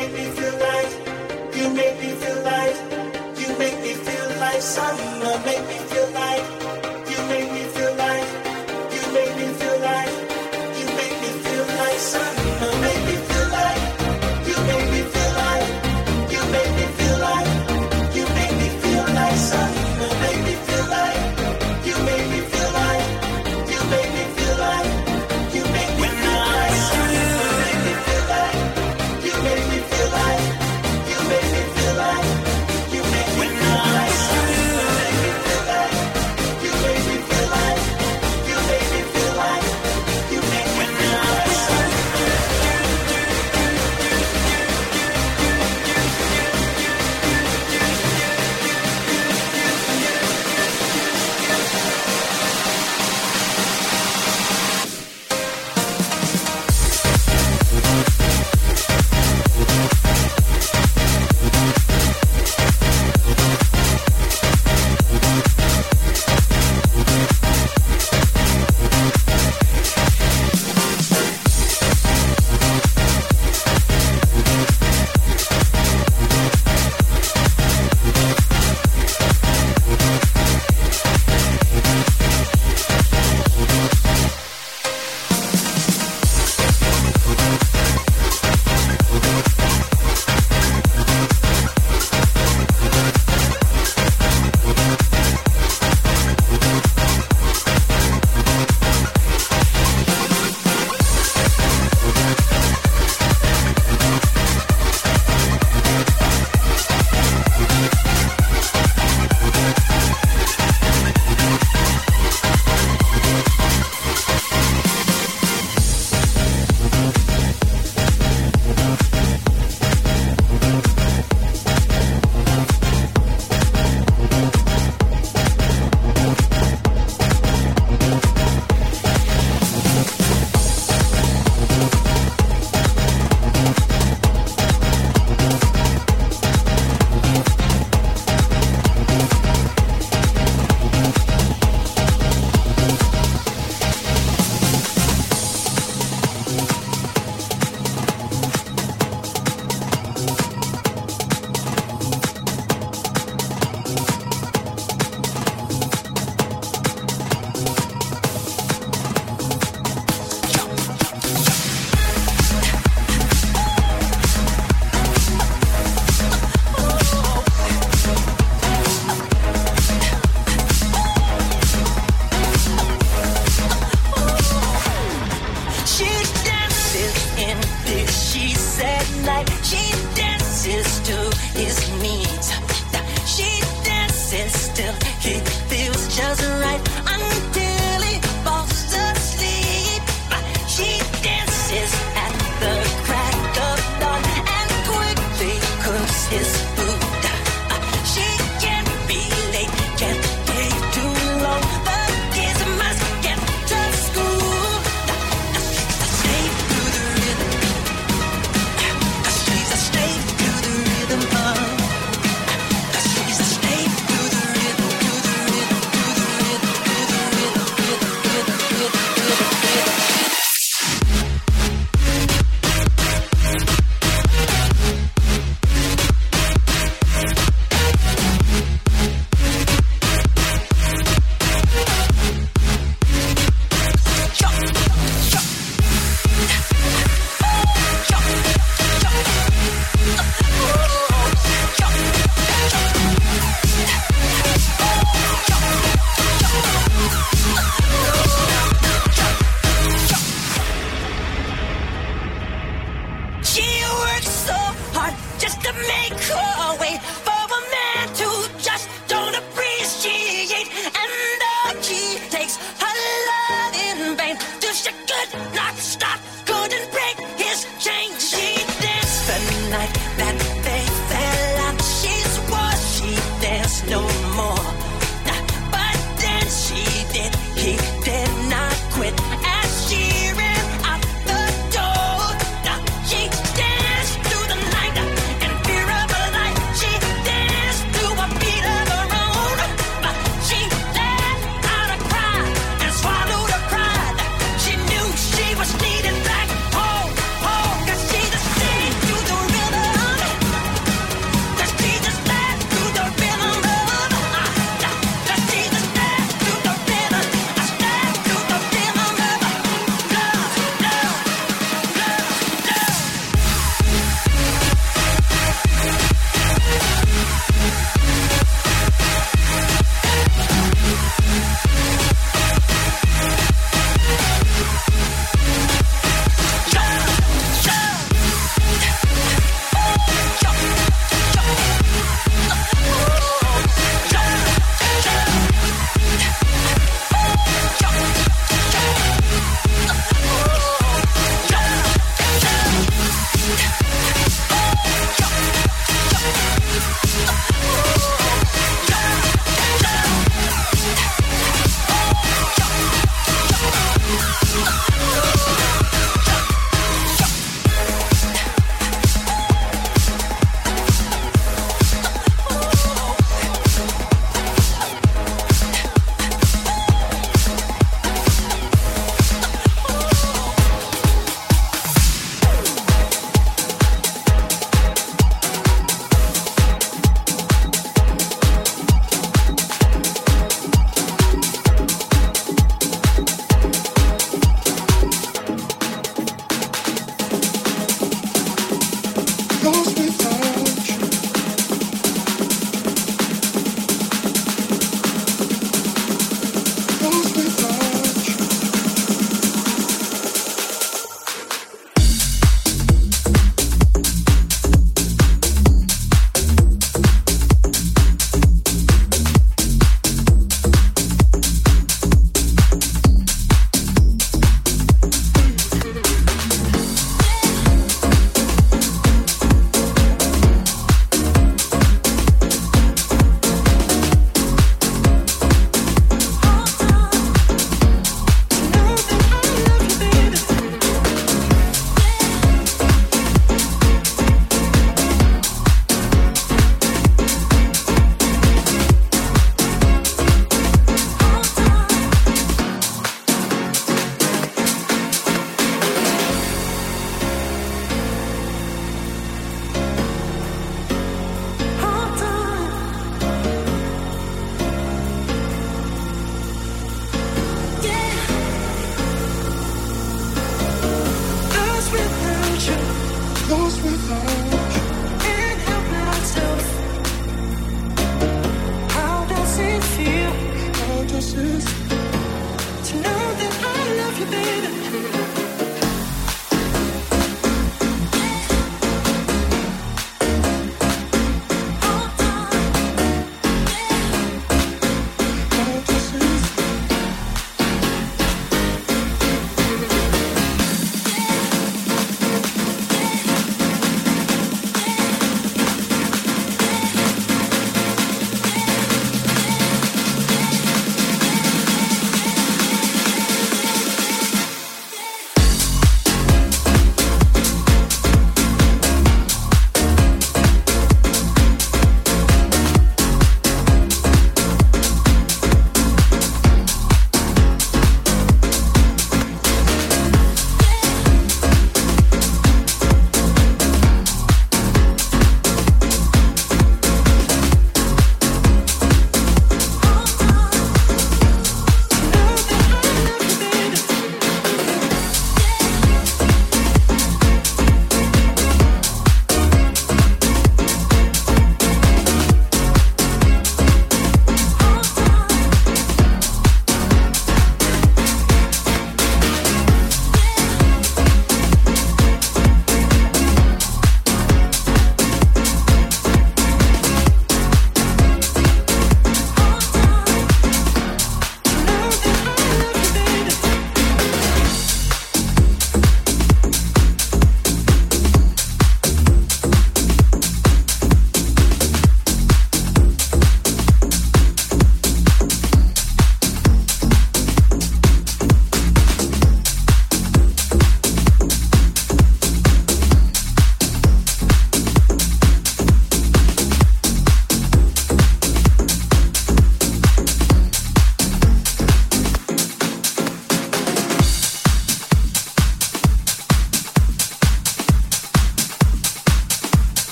make me feel like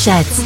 Schatz.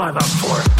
I'm up for.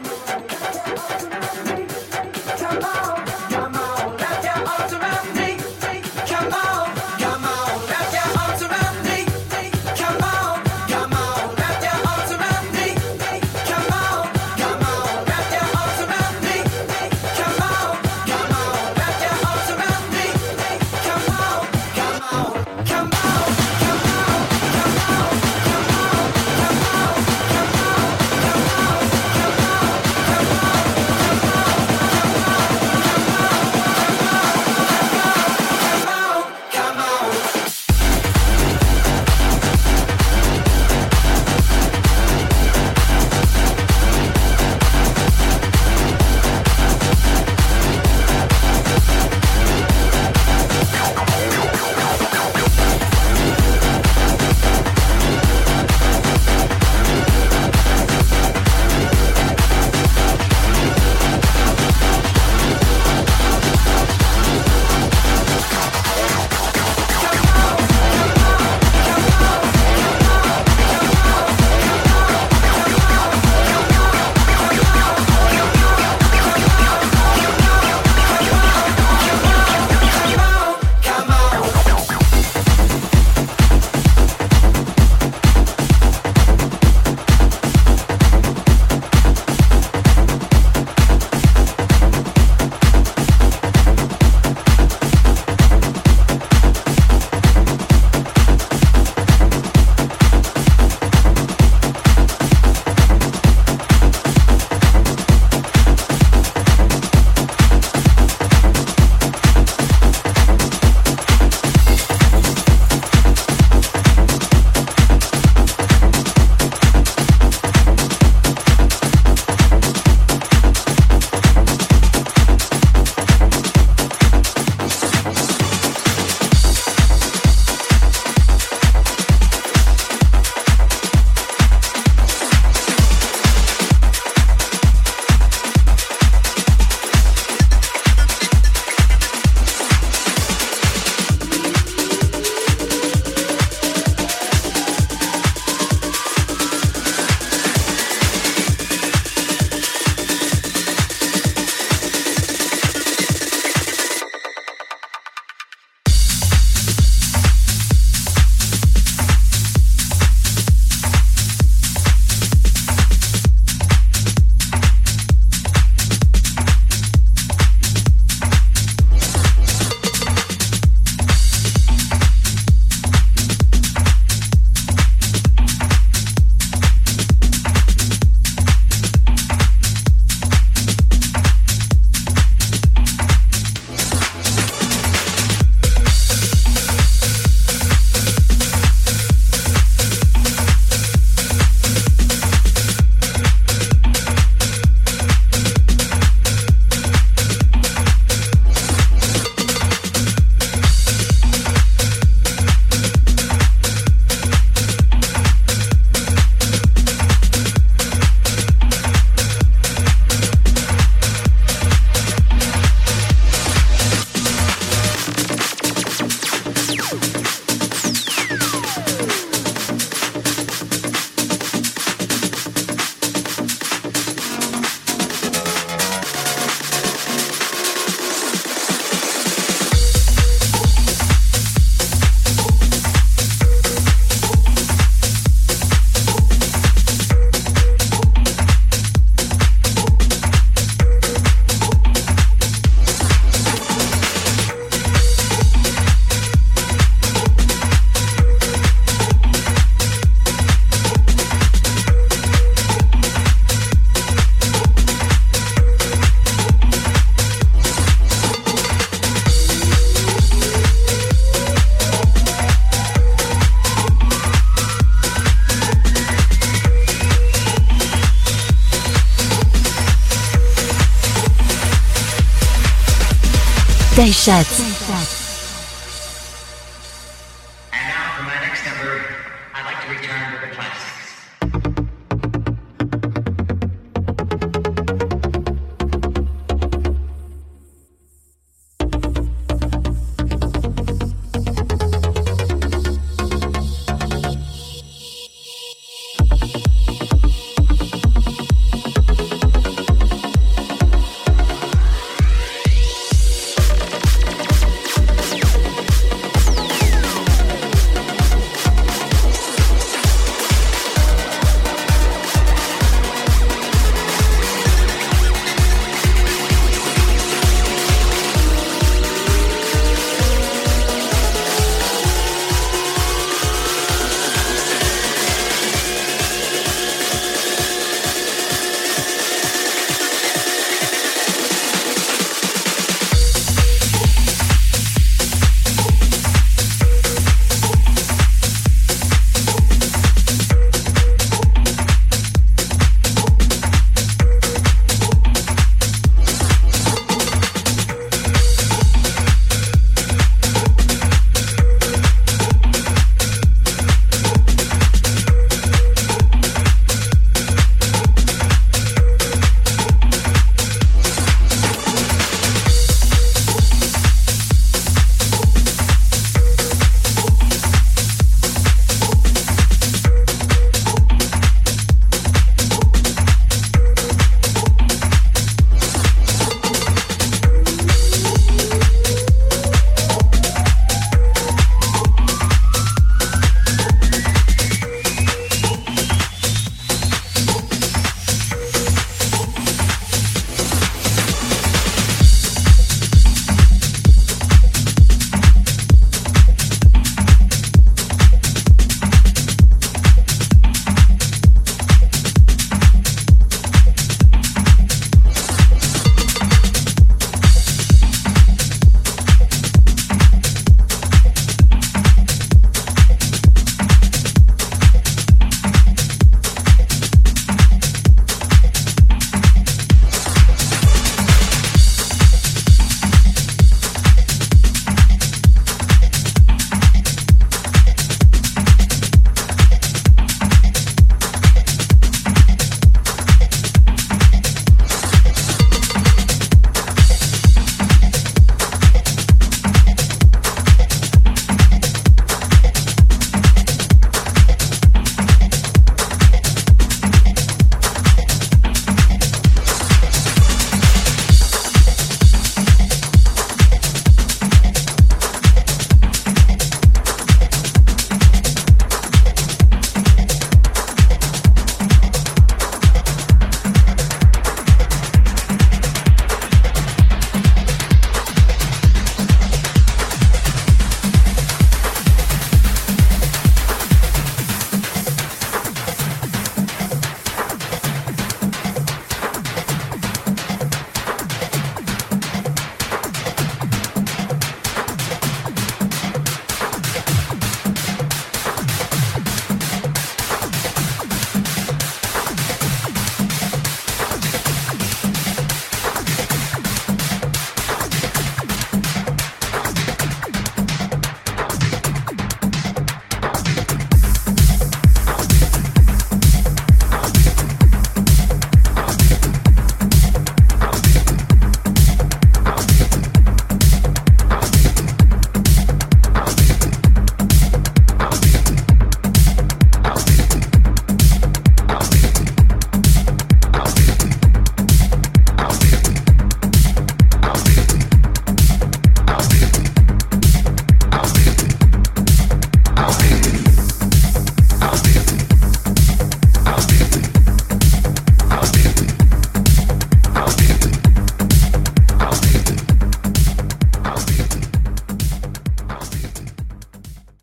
Schatz.